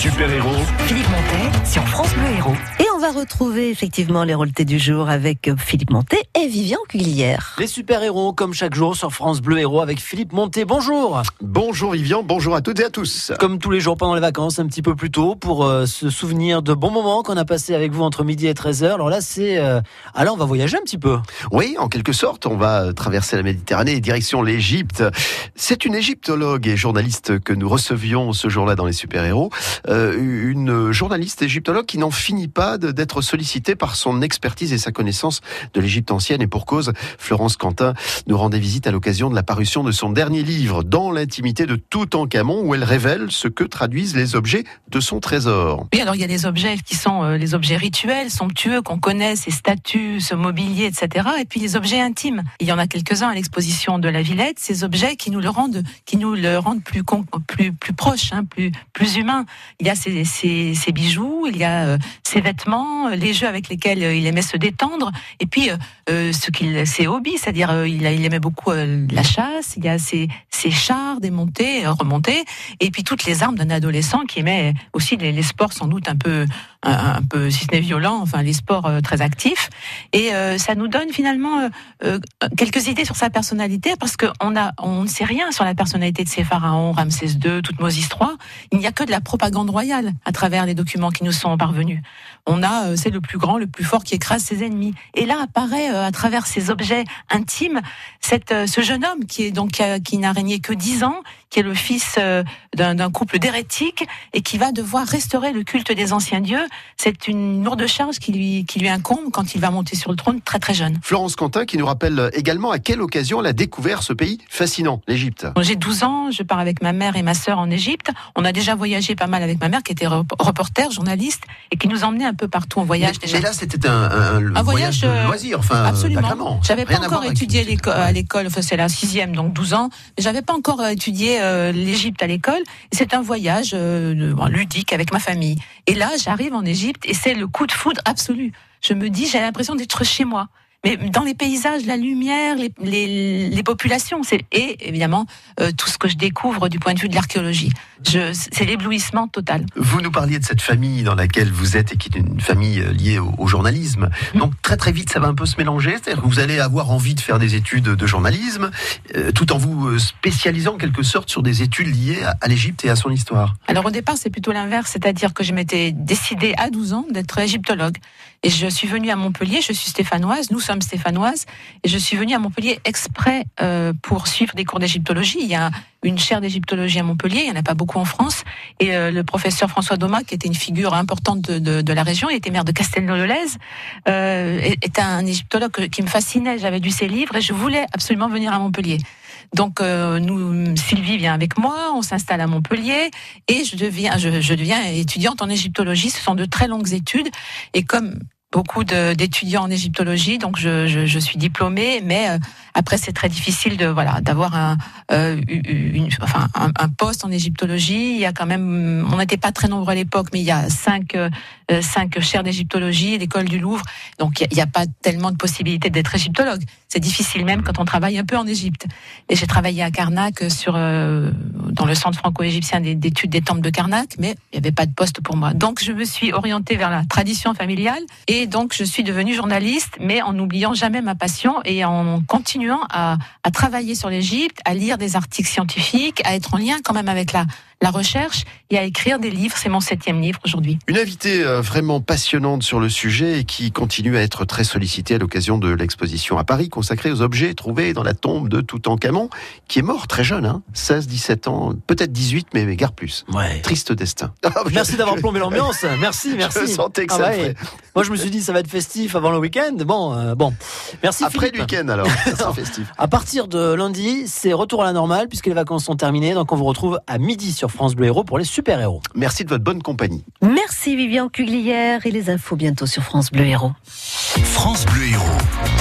super-héros. Philippe Montet sur France Bleu Héros. Va retrouver effectivement les rôletés du jour avec Philippe Montet et Vivian Cuglière. Les super-héros, comme chaque jour sur France Bleu Héros avec Philippe Montet. Bonjour Bonjour Vivian, bonjour à toutes et à tous. Comme tous les jours pendant les vacances, un petit peu plus tôt, pour euh, se souvenir de bons moments qu'on a passés avec vous entre midi et 13h. Alors là, c'est... Euh... Alors, on va voyager un petit peu. Oui, en quelque sorte, on va traverser la Méditerranée et direction l'Égypte. C'est une égyptologue et journaliste que nous recevions ce jour-là dans les super-héros. Euh, une journaliste égyptologue qui n'en finit pas d'être sollicitée par son expertise et sa connaissance de l'Égypte ancienne. Et pour cause, Florence Quentin nous rendait visite à l'occasion de la parution de son dernier livre, Dans l'intimité de Toutankhamon, où elle révèle ce que traduisent les objets de son trésor. Oui, alors il y a des objets qui sont euh, les objets rituels, somptueux, qu'on connaît, ces statues, ce mobilier, etc. Et puis les objets intimes. Il y en a quelques-uns à l'exposition de la Villette, ces objets qui nous le rendent, qui nous le rendent plus, plus, plus proche, hein, plus, plus humain. Il y a ces, ces, ces bijoux, il y a euh, ses vêtements, les jeux avec lesquels euh, il aimait se détendre, et puis euh, ce qu'il, ses hobbies, c'est-à-dire euh, il, il, aimait beaucoup la chasse, il y a ses, ses chars, des montées, remontées, et puis toutes les armes d'un adolescent qui aimait aussi les, sports sans doute un peu un, peu, si ce n'est violent, enfin les sports euh, très actifs. Et euh, ça nous donne finalement euh, quelques idées sur sa personnalité, parce qu'on on ne sait rien sur la personnalité de ces pharaons, Ramsès II, Toutmosis III. Il n'y a que de la propagande royale à travers les documents qui nous sont parvenus. On a, c'est le plus grand, le plus fort qui écrase ses ennemis. Et là apparaît à travers ces objets intimes cette, ce jeune homme qui est donc qui n'a régné que dix ans, qui est le fils d'un couple d'hérétiques et qui va devoir restaurer le culte des anciens dieux c'est une lourde charge qui lui, qui lui incombe quand il va monter sur le trône très très jeune. Florence Quentin qui nous rappelle également à quelle occasion elle a découvert ce pays fascinant, l'Égypte. J'ai 12 ans, je pars avec ma mère et ma sœur en Égypte. On a déjà voyagé pas mal avec ma mère qui était reporter, journaliste et qui nous emmenait un peu partout en voyage mais, déjà. Mais là c'était un, un, un, voyage, de euh, loisir, enfin absolument. J'avais pas encore étudié à l'école, enfin c'est la sixième donc 12 ans, mais j'avais pas encore étudié euh, l'Égypte à l'école. C'est un voyage euh, ludique avec ma famille. Et là j'arrive en Égypte et c'est le coup de foudre absolu. Je me dis, j'ai l'impression d'être chez moi. Mais dans les paysages, la lumière, les, les, les populations, et évidemment euh, tout ce que je découvre du point de vue de l'archéologie. C'est l'éblouissement total. Vous nous parliez de cette famille dans laquelle vous êtes et qui est une famille liée au, au journalisme. Donc très très vite, ça va un peu se mélanger. C'est-à-dire que vous allez avoir envie de faire des études de journalisme, euh, tout en vous spécialisant en quelque sorte sur des études liées à, à l'Égypte et à son histoire. Alors au départ, c'est plutôt l'inverse, c'est-à-dire que je m'étais décidée à 12 ans d'être égyptologue. Et je suis venue à Montpellier, je suis stéphanoise, nous sommes stéphanoises, et je suis venue à Montpellier exprès euh, pour suivre des cours d'égyptologie. Il y a une chaire d'égyptologie à Montpellier, il n'y en a pas beaucoup en France, et euh, le professeur François Doma, qui était une figure importante de, la région, il était maire de Castelnau-le-Lez, euh, est un égyptologue qui me fascinait, j'avais lu ses livres, et je voulais absolument venir à Montpellier. Donc nous, Sylvie vient avec moi, on s'installe à Montpellier et je deviens étudiante en égyptologie. Ce sont de très longues études et comme beaucoup d'étudiants en égyptologie, donc je, suis diplômée, mais euh, après c'est très difficile de voilà d'avoir un, euh, enfin un, poste en égyptologie. Il y a quand même, on n'était pas très nombreux à l'époque, mais il y a cinq euh, cinq chaires d'égyptologie, l'école du Louvre, donc il n'y a, a, pas tellement de possibilités d'être égyptologue. C'est difficile même quand on travaille un peu en Égypte. Et j'ai travaillé à Karnak sur euh, dans le centre franco-égyptien d'études des temples de Karnak, mais il n'y avait pas de poste pour moi. Donc je me suis orientée vers la tradition familiale et donc je suis devenue journaliste, mais en n'oubliant jamais ma passion et en continuant à, à travailler sur l'Égypte, à lire des articles scientifiques, à être en lien quand même avec la la recherche et à écrire des livres. C'est mon septième livre aujourd'hui. Une invitée euh, vraiment passionnante sur le sujet et qui continue à être très sollicitée à l'occasion de l'exposition à Paris consacrée aux objets trouvés dans la tombe de Toutankhamon, qui est mort très jeune, hein, 16, 17 ans, peut-être 18, mais, mais gare plus. Ouais. Triste destin. merci d'avoir plombé l'ambiance. Merci, merci. Je sentais que ah ça ouais. Moi, je me suis dit, ça va être festif avant le week-end. Bon, euh, bon. Merci. Après Philippe. le week-end, alors. ça sera festif. À partir de lundi, c'est retour à la normale puisque les vacances sont terminées. Donc, on vous retrouve à midi sur France Bleu Héros pour les super-héros. Merci de votre bonne compagnie. Merci Vivian Cuglière et les infos bientôt sur France Bleu Héros. France Bleu Héros.